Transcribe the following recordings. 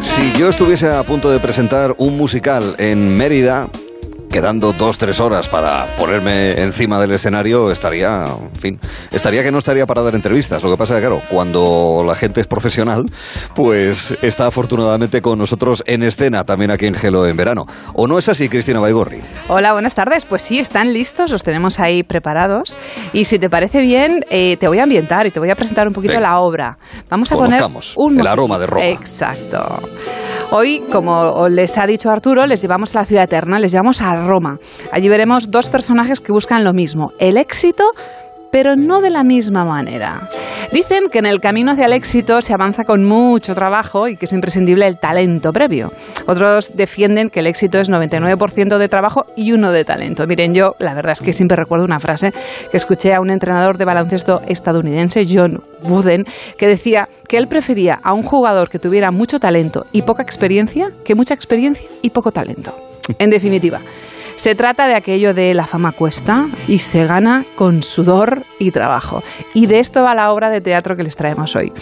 Si yo estuviese a punto de presentar un musical en Mérida, quedando dos, tres horas para ponerme encima del escenario, estaría, en fin, estaría que no estaría para dar entrevistas. Lo que pasa es que, claro, cuando la gente es profesional, pues está afortunadamente con nosotros en escena, también aquí en Gelo en verano. ¿O no es así, Cristina Baigorri? Hola, buenas tardes. Pues sí, están listos, los tenemos ahí preparados. Y si te parece bien, eh, te voy a ambientar y te voy a presentar un poquito Venga. la obra. Vamos a poner un el aroma de Roma. Exacto. Hoy, como les ha dicho Arturo, les llevamos a la ciudad eterna, les llevamos a Roma. Allí veremos dos personajes que buscan lo mismo, el éxito, pero no de la misma manera. Dicen que en el camino hacia el éxito se avanza con mucho trabajo y que es imprescindible el talento previo. Otros defienden que el éxito es 99% de trabajo y uno de talento. Miren, yo la verdad es que siempre recuerdo una frase que escuché a un entrenador de baloncesto estadounidense, John Wooden, que decía que él prefería a un jugador que tuviera mucho talento y poca experiencia que mucha experiencia y poco talento. En definitiva, se trata de aquello de la fama cuesta y se gana con sudor y trabajo. Y de esto va la obra de teatro que les traemos hoy.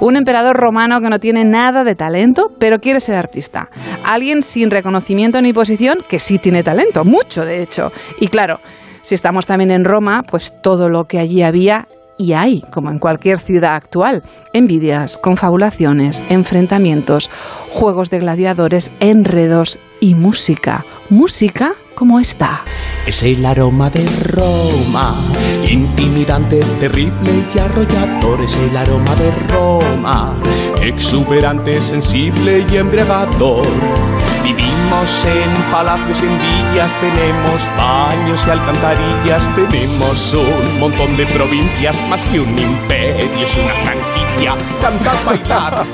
Un emperador romano que no tiene nada de talento, pero quiere ser artista. Alguien sin reconocimiento ni posición que sí tiene talento, mucho de hecho. Y claro, si estamos también en Roma, pues todo lo que allí había y hay, como en cualquier ciudad actual, envidias, confabulaciones, enfrentamientos, juegos de gladiadores, enredos y música. Música como esta. Es el aroma de Roma, intimidante, terrible y arrollador. Es el aroma de Roma, exuberante, sensible y embriagador. Vivimos en palacios y en villas, tenemos baños y alcantarillas, tenemos un montón de provincias, más que un imperio, es una franquicia. Cantar, bailar,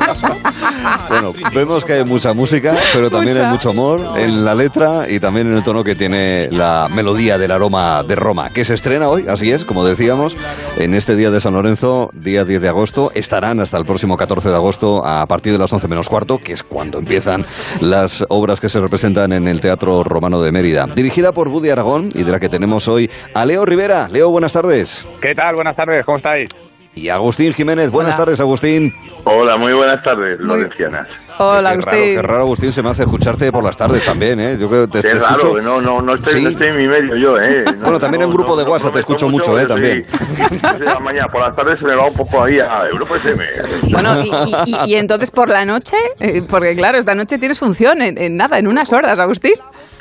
Bueno, vemos que hay mucha música, pero también Mucha. hay mucho amor en la letra y también en el tono que tiene la melodía del aroma de Roma, que se estrena hoy, así es, como decíamos, en este día de San Lorenzo, día 10 de agosto. Estarán hasta el próximo 14 de agosto a partir de las 11 menos cuarto, que es cuando empiezan las obras que se representan en el Teatro Romano de Mérida. Dirigida por Buddy Aragón y de la que tenemos hoy a Leo Rivera. Leo, buenas tardes. ¿Qué tal? Buenas tardes, ¿cómo estáis? Y Agustín Jiménez. Buenas Hola. tardes, Agustín. Hola, muy buenas tardes, Lorencianas. Hola, qué Raro, Agustín. qué raro, Agustín, se me hace escucharte por las tardes también, ¿eh? Yo creo que te, Qué te raro, escucho- no, no, no estoy, Sí. no estoy en mi medio yo, ¿eh? No, Bueno, también en grupo de WhatsApp te escucho tomo mucho, ¿eh? También. la mañana, por las tardes se me va un poco ahí a Europa FM. Bueno, y, y- y- y entonces por la noche, Eh, porque claro, esta noche tienes función en, en nada, en unas horas, Agustín.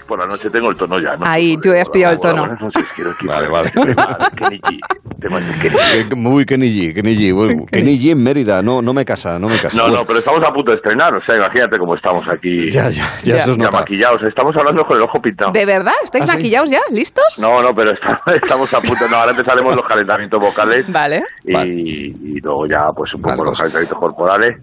Por la noche tengo el tono ya, ¿no? Ahí, tú has pillado el tono. Buenas noches, quiero. Vale, vale. Kenny G. Muy Kenny G, Kenny G. Bueno, Kenny G en Mérida, no, no me casa, no me casa. No, Bueno, no, pero estamos a punto de estrenar, o sea, imagínate cómo estamos aquí. Ya, ya, ya, maquillados, estamos hablando con el ojo pintado. ¿De verdad? ¿Estáis ¿Ah, sí? maquillados ya? ¿Listos? No, no, pero está- estamos a punto. No, ahora empezaremos los calentamientos vocales. Vale. y, Vale. y luego ya pues un poco Vale, los pues- calentamientos corporales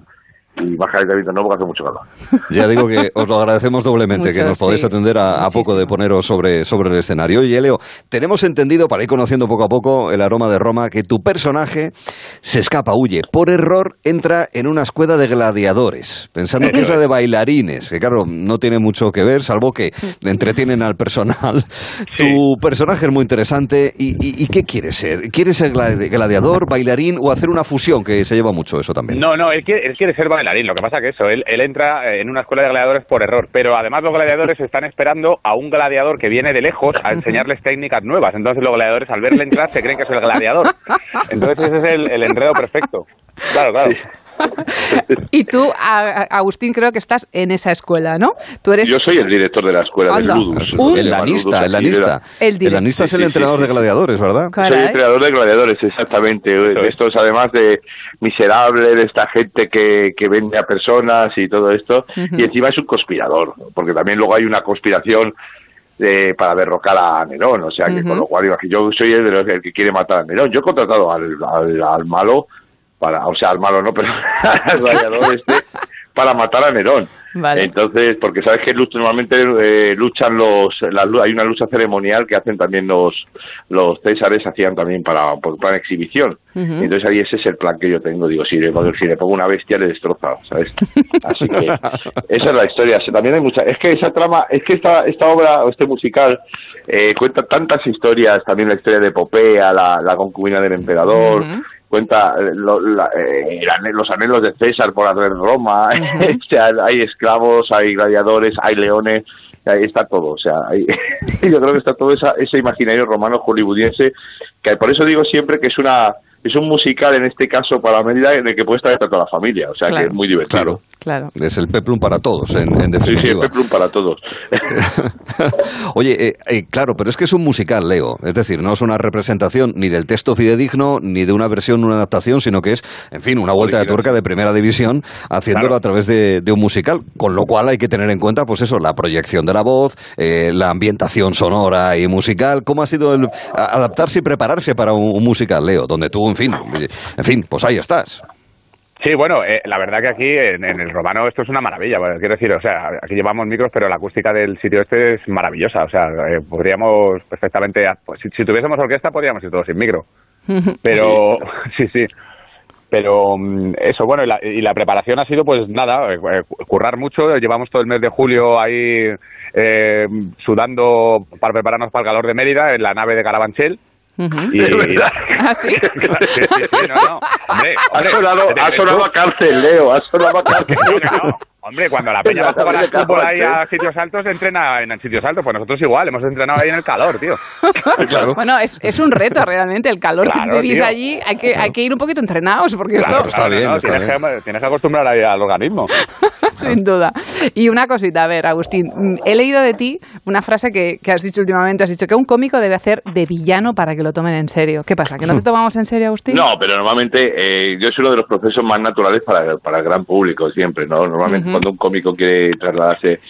y más calentamientos no porque hace mucho calor. Ya digo que os lo agradecemos doblemente, Mucho, que nos podéis sí. atender a, a poco de poneros sobre, sobre el escenario. Oye, Leo, tenemos entendido, para ir conociendo poco a poco el aroma de Roma, que tu personaje se escapa, huye. Por error entra en una escuela de gladiadores, pensando que es la de bailarines, que claro, no tiene mucho que ver, salvo que entretienen al personal. Tu personaje es muy interesante. ¿Y, y- y qué quieres ser? ¿Quieres ser gladi- gladiador, bailarín o hacer una fusión, que se lleva mucho eso también? No, no, él quiere, él quiere ser bailarín. Lo que pasa que eso, él, él entra en una escuela de gladiadores por error, pero además los gladiadores están esperando a un gladiador que viene de lejos a enseñarles técnicas nuevas. Entonces los gladiadores al verle entrar se creen que es el gladiador. Entonces ese es el, el enredo perfecto. Claro, claro. Y tú, Agustín, creo que estás en esa escuela, ¿no? Tú eres Yo soy el director de la escuela Anda. del Ludus. Un- El lanista, el lanista. El director. lanista es el Sí, entrenador sí, de gladiadores, ¿verdad? Soy Caray. entrenador de gladiadores, exactamente. De estos, además de miserable, de esta gente que, que vende a personas y todo esto. Y encima es un conspirador, porque también luego hay una conspiración eh, para derrocar a Nerón. O sea, que Ujú. con lo cual yo soy el, de los- el que quiere matar a Nerón. Yo he contratado al, al, al malo, para, o sea, al malo no, pero al gladiador este, para matar a Nerón. Entonces, porque sabes que normalmente eh, luchan los, hay una lucha ceremonial que hacen también los los césares, hacían también para por plan exhibición. Entonces ahí ese es el plan que yo tengo. Digo, si le, si le pongo una bestia le destroza, ¿sabes? Así que esa es la historia. También hay mucha, es que esa trama, es que esta esta obra, este musical eh, cuenta tantas historias. También la historia de Popea, la, la concubina del emperador cuenta eh, eh, los anhelos de César por hacer Roma, o sea, hay esclavos, hay gladiadores, hay leones, ahí está todo, o sea, yo creo que está todo ese imaginario romano hollywoodiense, que por eso digo siempre que es una es un musical en este caso para Mérida en el que puede estar toda la familia, o sea que es muy divertido. Claro, Es el peplum para todos, en, definitiva. Sí, sí, el peplum para todos. Oye, eh, eh, claro, pero es que es un musical, Leo. Es decir, no es una representación ni del texto fidedigno, ni de una versión, una adaptación, sino que es, en fin, una vuelta de tuerca de primera división, haciéndolo a través de, un musical, con lo cual hay que tener en cuenta, pues eso, la proyección de la voz, eh, la ambientación sonora y musical. ¿Cómo ha sido el adaptarse y prepararse para un musical, Leo? Donde tú en fin, en fin, pues ahí estás. Sí, bueno, eh, la verdad que aquí en, el romano esto es una maravilla. quiero decir, o sea, aquí llevamos micros, pero la acústica del sitio este es maravillosa. O sea, eh, podríamos perfectamente, pues, si, tuviésemos orquesta, podríamos ir todos sin micro. Pero, sí, sí. Pero mm, eso, bueno, y la, preparación ha sido, pues nada, eh, currar mucho. Llevamos todo el mes de julio ahí sudando para prepararnos para el calor de Mérida en la nave de Carabanchel y, ¿Ah, sí? no, no. Hombre, ha sonado, ha sonado a cárcel, Leo, ha sonado a cárcel. Hombre, cuando la peña va a jugar al fútbol ahí a sitios altos, entrena en sitios altos. Pues nosotros igual, hemos entrenado ahí en el calor, tío. Bueno, es, es un reto realmente. El calor que vivís allí, hay que, hay que ir un poquito entrenados. Porque esto... está bien, tienes, Que, tienes que acostumbrar ahí al organismo. Sin duda. Y una cosita, a ver, Agustín, mm, he leído de ti una frase que, que has dicho últimamente. Has dicho que un cómico debe hacer de villano para que lo tomen en serio. ¿Qué pasa? ¿Que no te tomamos en serio, Agustín? No, pero normalmente eh, yo soy uno de los procesos más naturales para, para el gran público siempre, ¿no? Normalmente cuando un cómico quiere trasladarse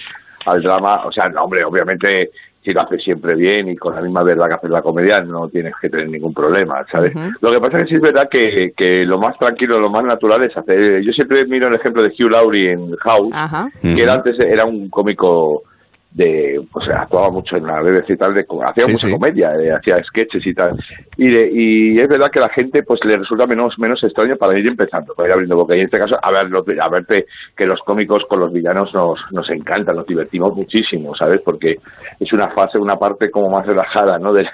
al drama, o sea, no, hombre, obviamente si lo hace siempre bien y con la misma verdad que hace la comedia, no tienes que tener ningún problema, ¿sabes? Lo que pasa es que sí es verdad que, que lo más tranquilo, lo más natural es hacer... Yo siempre miro el ejemplo de Hugh Laurie en House, que antes era un cómico de pues actuaba mucho en la BBC y tal de hacía mucha comedia eh, hacía sketches y tal. Y, y es verdad que la gente pues le resulta menos menos extraño para ir empezando para ir abriendo boca. Y en este caso a ver a verte que los cómicos con los villanos nos nos encantan nos divertimos muchísimo sabes porque es una fase una parte como más relajada no de,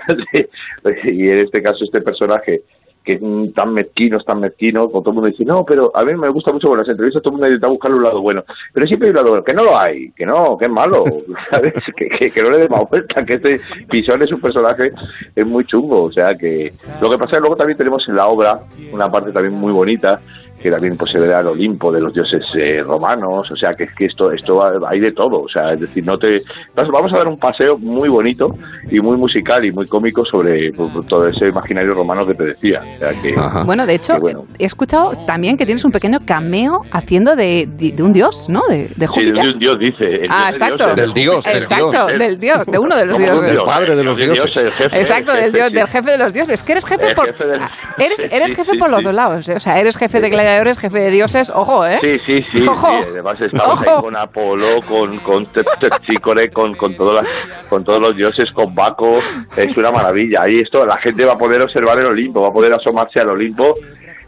y en este caso este personaje que tan mezquinos, tan mezquinos, todo el mundo dice, no, pero a mí me gusta mucho con las entrevistas, todo el mundo intenta buscar un lado bueno, pero siempre hay un lado bueno, que no lo hay, que no, que es malo, ¿sabes? Que, que, no le dé más vuelta, que este Pisón es un personaje, es muy chungo, o sea que lo que pasa es que luego también tenemos en la obra una parte también muy bonita, que también pues, se ve al Olimpo de los dioses eh, romanos, o sea que es que esto esto hay de todo, o sea, es decir, no te vamos a dar un paseo muy bonito y muy musical y muy cómico sobre pues, todo ese imaginario romano que te decía. bueno, de hecho, he escuchado también que tienes un pequeño cameo haciendo de, de, un dios, ¿no? De, de Sí, de un dios, dice. ah, exacto. del dios, del exacto, dios. del dios, de uno de los dioses. Del padre de los dioses. exacto, del, dios, del jefe de los dioses. Es que eres jefe por... Ah, eres, eres jefe por los dos lados. O sea, eres jefe de gladiadores, jefe de dioses, ojo, ¿eh? Sí, sí, sí. además estamos ahí con Apolo, con, con con, con, todas con todos los dioses, con Baco. Es una maravilla. Ahí esto, la gente va a poder observar el Olimpo, va a poder asomarse al Olimpo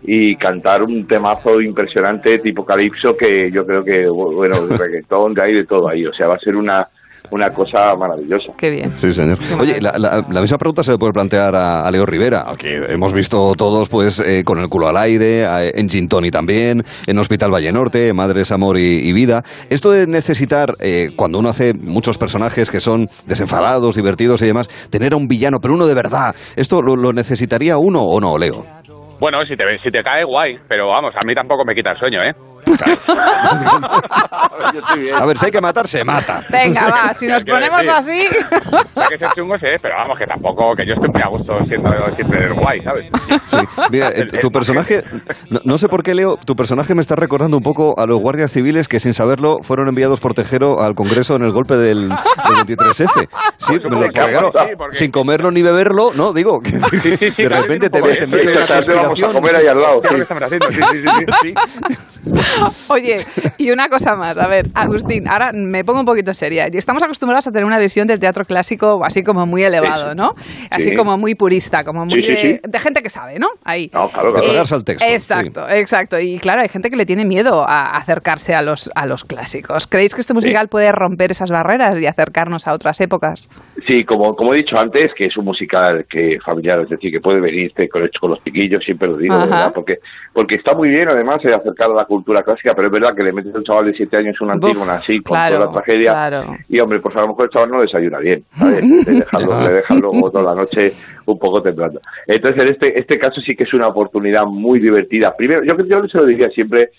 y cantar un temazo impresionante tipo calipso que yo creo que, bueno, reggaetón, de ahí de todo ahí. O sea, va a ser una una cosa maravillosa. Qué bien. Sí, señor. Oye, la, misma pregunta se le puede plantear a, Leo Rivera, que hemos visto todos pues eh, con el culo al aire, en Gintoni también, en Hospital Valle Norte, Madres, Amor y, Vida. Esto de necesitar, eh, cuando uno hace muchos personajes que son desenfadados, divertidos y demás, tener a un villano, pero uno de verdad, ¿esto lo, lo necesitaría uno o no, Leo? Bueno, si te, si te cae, guay, pero vamos, a mí tampoco me quita el sueño, ¿eh? a ver, si hay que matar, se mata. Venga, va, si nos ponemos así. que ser chungo, sí, pero vamos, que tampoco, que yo estoy muy a gusto siendo siempre el guay, ¿sabes? Sí, mira, eh, tu personaje, no, sé por qué, Leo, tu personaje me está recordando un poco a los guardias civiles que sin saberlo fueron enviados por Tejero al Congreso en el golpe del, 23F. Sí, me lo claro, sin comerlo ni beberlo, ¿no? Digo, que de repente te ves en medio de una conspiración. comer ahí al lado. Sí. sí, sí, sí. Oye, y una cosa más, a ver, Agustín, ahora me pongo un poquito seria. Estamos acostumbrados a tener una visión del teatro clásico así como muy elevado, ¿no? Así Sí. como muy purista, como muy Sí, sí, de, de gente que sabe, ¿no? Ahí. No, claro, De claro. pegarse al texto. Exacto, exacto. Y claro, hay gente que le tiene miedo a acercarse a los, a los clásicos. ¿Creéis que este musical puede romper esas barreras y acercarnos a otras épocas? Sí, como, como he dicho antes, que es un musical que familiar, es decir, que puede venirte con, con los piquillos, siempre lo digo. ¿verdad? Porque, porque está muy bien, además, de acercar a la cultura clásica, pero es verdad que le metes a un chaval de 7 años una antígona así, con claro, toda la tragedia, claro. y hombre, pues a lo mejor el chaval no desayuna bien, ¿sabes? Le luego toda la noche un poco temblando. Entonces, en este, este caso sí que es una oportunidad muy divertida. Primero, yo, yo se lo diría siempre,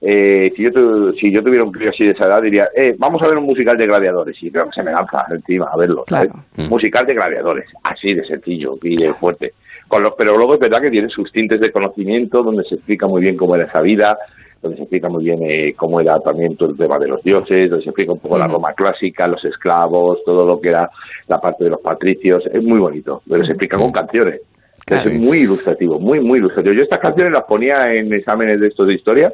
eh, si, yo tu- si yo tuviera un crío así de esa edad, diría, eh, vamos a ver un musical de gladiadores. Y creo que se me lanza encima a verlo. ¿sabes? Claro. Musical de gladiadores, así de sencillo y de fuerte. Con los, pero luego es verdad que tiene sus tintes de conocimiento, donde se explica muy bien cómo era esa vida, donde se explica muy bien eh, cómo era también todo el tema de los dioses, donde se explica un poco la Mm. Roma clásica, los esclavos, todo lo que era la parte de los patricios. Es muy bonito, pero se explica con canciones. Claro. Es muy ilustrativo, muy, muy ilustrativo. Yo estas canciones las ponía en exámenes de estos de historia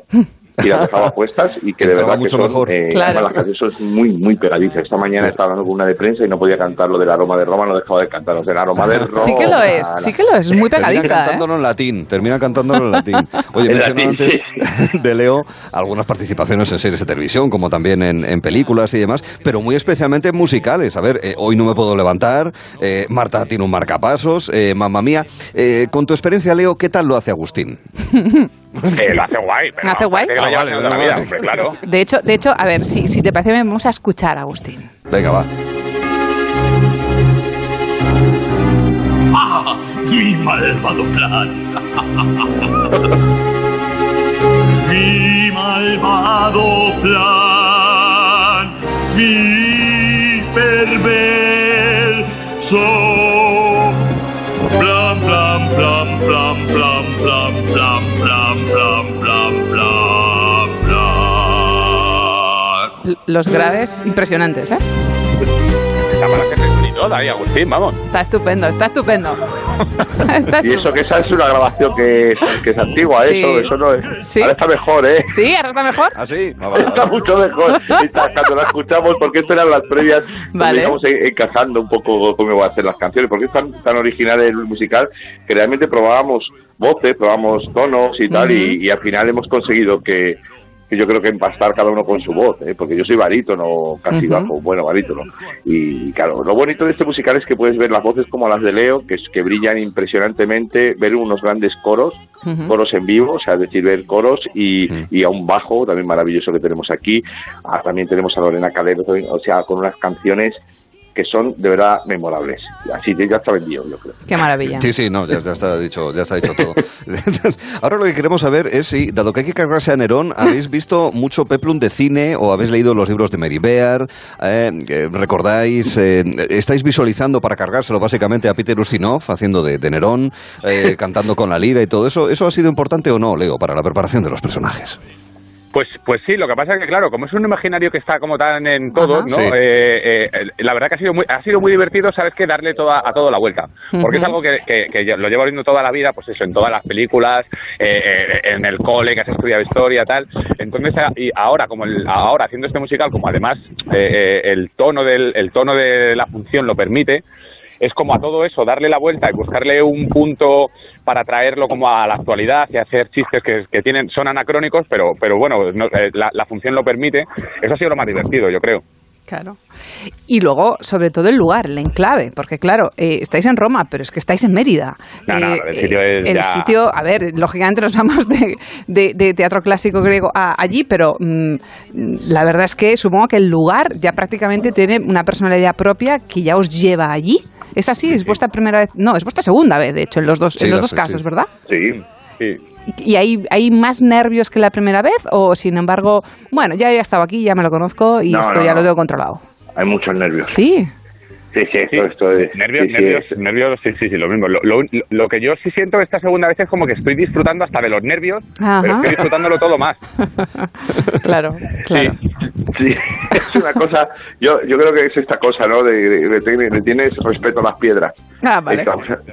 y las dejaba puestas y que de verdad que mucho son, mejor. eh, Claro. además las canciones son muy, muy pegadizas. Esta mañana estaba hablando con una de prensa y no podía cantar lo del aroma de Roma, no dejaba de cantar lo del aroma de Roma. Sí que lo es, sí que lo es, es muy Termina pegadiza. ¿eh? cantándolo en latín, termina cantándolo en latín. Oye, En mencionaba latín, antes de Leo algunas participaciones en series de televisión, como también en, en películas y demás, pero muy especialmente en musicales. A ver, eh, hoy no me puedo levantar, eh, Marta tiene un marcapasos, eh, mamá mía. Eh, con tu experiencia, Leo, ¿qué tal lo hace Agustín? Eh, lo hace guay. Pero ¿Hace guay? que Ah, vale, vale, vida, hombre, claro. De hecho, de hecho, a ver, si, si te parece, vamos a escuchar a Agustín. Venga, va. ¡Ah! ¡Mi malvado plan! ¡Mi malvado plan! ¡Mi perverso! Los graves impresionantes, ¿eh? Está para que Agustín, vamos. Está estupendo, está estupendo. Está Y eso que esa es una grabación que es, que es antigua, Sí. eso, eso no es. Sí. Ahora está mejor, ¿eh? ¿Sí? ¿Ahora está mejor? ¿Ah, sí? Ah, vale, Está vale. mucho mejor Está- cuando la escuchamos, porque esto eran las previas, Vale. encajando un poco cómo iba a hacer las canciones, porque es tan, tan original el musical que realmente probábamos voces, probábamos tonos y tal, y, y al final hemos conseguido que, que yo creo que empastar cada uno con su voz, ¿eh? porque yo soy barítono, casi bajo, bueno, barítono. Y claro, lo bonito de este musical es que puedes ver las voces como las de Leo, que, que brillan impresionantemente, ver unos grandes coros, coros en vivo, o sea, es decir, ver coros y, y a un bajo también maravilloso que tenemos aquí. Ah, también tenemos a Lorena Calero, o sea, con unas canciones que son de verdad memorables. Así que ya está vendido, yo creo. Qué maravilla. Sí, sí, no, ya, ya está dicho, ya está dicho todo. Ahora lo que queremos saber es si, dado que hay que cargarse a Nerón, habéis visto mucho peplum de cine o habéis leído los libros de Mary Beard, eh, eh, recordáis, eh, estáis visualizando para cargárselo básicamente a Peter Ustinov haciendo de, de Nerón, eh, cantando con la lira y todo eso. ¿Eso ha sido importante o no, Leo, para la preparación de los personajes? Pues, pues sí, lo que pasa es que, claro, como es un imaginario que está como tan en todo. ¿no? Sí. Eh, eh, la verdad que ha sido muy, ha sido muy divertido, ¿sabes qué? Darle toda, a todo la vuelta. Porque es algo que, que, que lo llevo viendo toda la vida, pues eso, en todas las películas, eh, eh, en el cole, que has estudiado historia, tal. Entonces, y ahora, como el- ahora haciendo este musical, como además eh, eh, el tono del, el tono de la función lo permite, es como a todo eso darle la vuelta y buscarle un punto para traerlo como a la actualidad y hacer chistes que, que tienen son anacrónicos pero pero bueno no- eh, la, la función lo permite. Eso ha sido lo más divertido yo creo Claro. Y luego, sobre todo, el lugar, el enclave, porque claro, eh, estáis en Roma, pero es que estáis en Mérida. No, no, Eh, el sitio es el ya- sitio, a ver, lógicamente nos vamos de, de- de teatro clásico griego a allí, pero mm, la verdad es que supongo que el lugar ya prácticamente tiene una personalidad propia que ya os lleva allí. ¿Es así? ¿Es vuestra primera vez? No, es vuestra segunda vez, de hecho, en los dos, Sí, en los dos sé, casos, sí. ¿verdad? Sí. sí ¿Y hay, hay más nervios que la primera vez? ¿O sin embargo, bueno, ya he estado aquí, ya me lo conozco y No, esto no, ya no. lo tengo controlado? Hay muchos nervios. Sí. Sí, sí, Sí. esto, es. nervios sí, sí, nervios es- nervios sí sí sí lo mismo lo, lo, lo que yo sí siento esta segunda vez es como que estoy disfrutando hasta de los nervios Ajá. pero estoy disfrutándolo todo más claro, claro. Sí. es una cosa, yo, yo creo que es esta cosa, ¿no? De, de, de- de tienes respeto a las piedras. Ah, vale.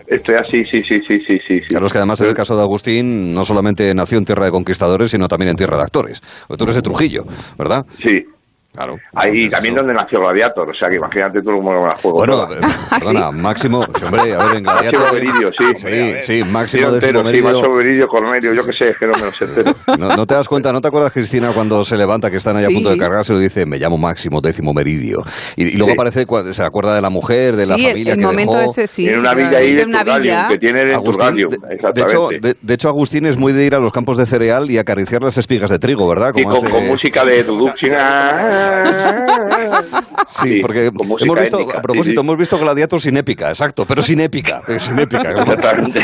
Estoy así, sí, sí, sí, sí, sí. sí. Claro, es que además en el caso de Agustín no solamente nació en tierra de conquistadores, sino también en tierra de actores. Tú eres de Trujillo, ¿verdad? Sí. Claro. Ahí también eso- donde nació Gladiator, o sea que imagínate tú cómo la juego. Bueno, toda. eh, perdona, Máximo, sí, hombre, a ver, en Gladiator... Máximo Meridio, sí. Sí, sí, Máximo décimo entero, sí, meridio. Máximo Meridio, Cornelio, yo qué sé, que no me lo sé entero. No, no te das cuenta, ¿no te acuerdas, Cristina, cuando se levanta, que están ahí Sí. a punto de cargarse, y dice, me llamo Máximo décimo meridio? Y, y luego Sí. aparece, se acuerda de la mujer, de la sí, el- familia el, que momento dejó. ese sí. en una villa ahí de de una Turgalium, villa. que tienen en Agustín, Turgalium, de, de hecho, de, de hecho, Agustín es muy de ir a los campos de cereal y acariciar las espigas de trigo, ¿verdad? Sí, Como con, hace- con música de Duduk. Sí, Sí, porque hemos visto, étnica, a propósito, sí, sí. hemos visto Gladiator sin épica, exacto, pero sin épica, eh, sin épica.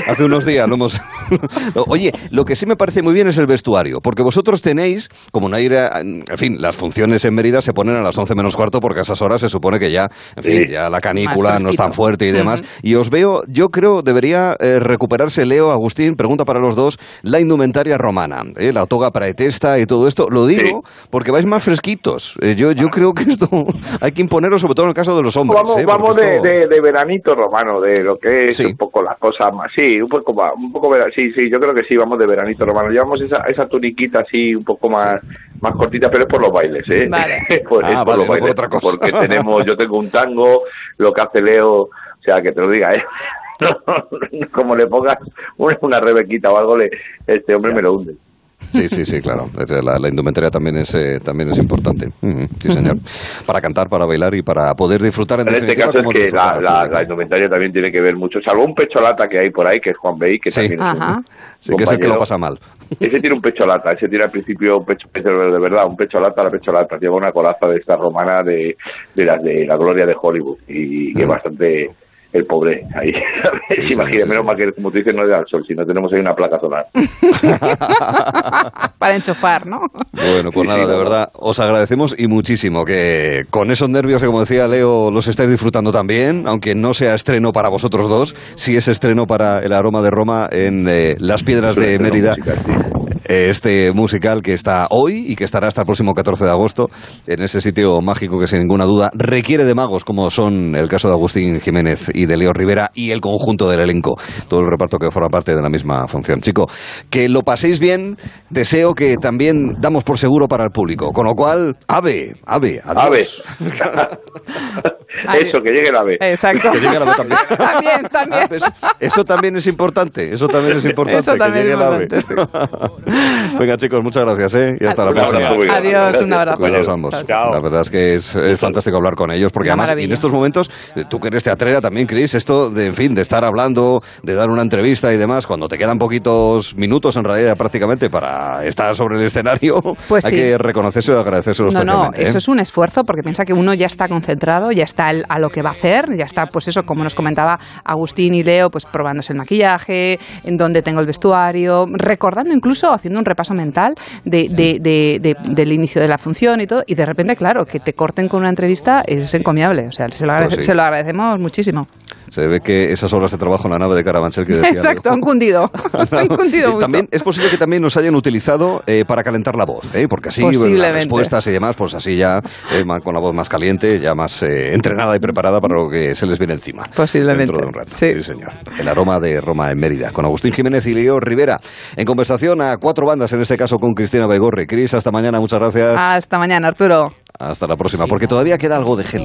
Hace unos días lo hemos... Oye, lo que sí me parece muy bien es el vestuario, porque vosotros tenéis, como no ir a- En fin, las funciones en Mérida se ponen a las 11 menos cuarto porque a esas horas se supone que ya, en fin, Sí. ya la canícula no es tan fuerte y demás. Y os veo, yo creo, debería eh, recuperarse, Leo, Agustín, pregunta para los dos, la indumentaria romana, eh, la toga praetesta y todo esto. Lo digo porque vais más fresquitos. Eh, yo, yo creo que esto hay que imponerlo, sobre todo en el caso de los hombres. Vamos, eh, vamos de, de, de veranito romano, de lo que es Sí. un poco las cosas más. Sí, un poco más, un poco vera- sí, sí, yo creo que sí, vamos de veranito romano. Llevamos esa, esa tuniquita así un poco más, más cortita, pero es por los bailes, ¿eh? Vale. Por- Ah, es por vale, los no por bailes, otra cosa. Porque tenemos, yo tengo un tango, lo que hace Leo, o sea, que te lo diga, ¿eh? Como le pongas una, una rebequita o algo, le, este hombre me lo hunde. Sí, sí, sí, claro. Es, La, la indumentaria también es, eh, también es importante. Sí, señor. Para cantar, para bailar y para poder disfrutar en En este caso es que la, la, la indumentaria también tiene que ver mucho, salvo un pecholata que hay por ahí, que es Juan Bey, que Sí. también es un- Ajá. Sí, que es el que lo pasa mal. Ese tiene un pecho lata, ese tiene al principio un pecho, pecho de verdad, un pecho lata, la pecho lata, lleva una coraza de esta romana de, de las de la gloria de Hollywood y, y es bastante el pobre ahí. Sí, sí, Imagina, sí, menos sí. mal que como tú dices no le da el sol, sino tenemos ahí una placa solar. Para enchufar, ¿no? Bueno, pues Sí, nada, sí, de no, verdad, os agradecemos y muchísimo que con esos nervios que, como decía Leo, los estáis disfrutando también, aunque no sea estreno para vosotros dos, sí es estreno para el aroma de Roma en eh, Las Piedras de Mérida. musical, sí. Este musical que está hoy y que estará hasta el próximo 14 de agosto en ese sitio mágico que sin ninguna duda requiere de magos como son el caso de Agustín Jiménez y de Leo Rivera y el conjunto del elenco, todo el reparto que forma parte de la misma función. Chico, que lo paséis bien, deseo que también damos por seguro para el público, con lo cual, ave, ave, Ave. adiós. Eso, que llegue el ave. Exacto. Que llegue el ave también. también, también. Ah, pues, eso también es importante, eso también es importante, Eso también que es llegue el ave. importante, Venga chicos, muchas gracias ¿eh? y hasta la próxima. Adiós, un abrazo. Ambos. Chao. La verdad es que es, es fantástico hablar con ellos, porque Una además, y en estos momentos, eh, tú que eres teatrera también, Cris, esto de, en fin, de estar hablando, de dar una entrevista y demás, cuando te quedan poquitos minutos en realidad prácticamente para estar sobre el escenario, Pues hay sí. que reconocerse y agradecérselo No, no, especialmente. ¿eh? eso es un esfuerzo porque piensa que uno ya está concentrado, ya está al- a lo que va a hacer, ya está, pues eso, como nos comentaba Agustín y Leo, pues probándose el maquillaje, en dónde tengo el vestuario, recordando incluso, haciendo un repaso mental de, de- de- de- del inicio de la función y todo, y de repente, claro, que te corten con una entrevista es encomiable, o sea, se lo, Pues sí. se lo agradecemos muchísimo. Se ve que esas horas de trabajo en la nave de Carabanchel que decía Exacto, han cundido, han cundido mucho. También es posible que también nos hayan utilizado eh, para calentar la voz, ¿eh? porque así las respuestas y demás, pues así ya eh, con la voz más caliente, ya más eh, entrenada y preparada para lo que se les viene encima. Posiblemente, Dentro de un rato. sí. señor. El aroma de Roma en Mérida, con Agustín Jiménez y Leo Rivera. En conversación a cuatro bandas, en este caso con Cristina Baigorri. Cris, hasta mañana, muchas gracias. Hasta mañana, Arturo. Hasta la próxima, porque todavía queda algo de gelo.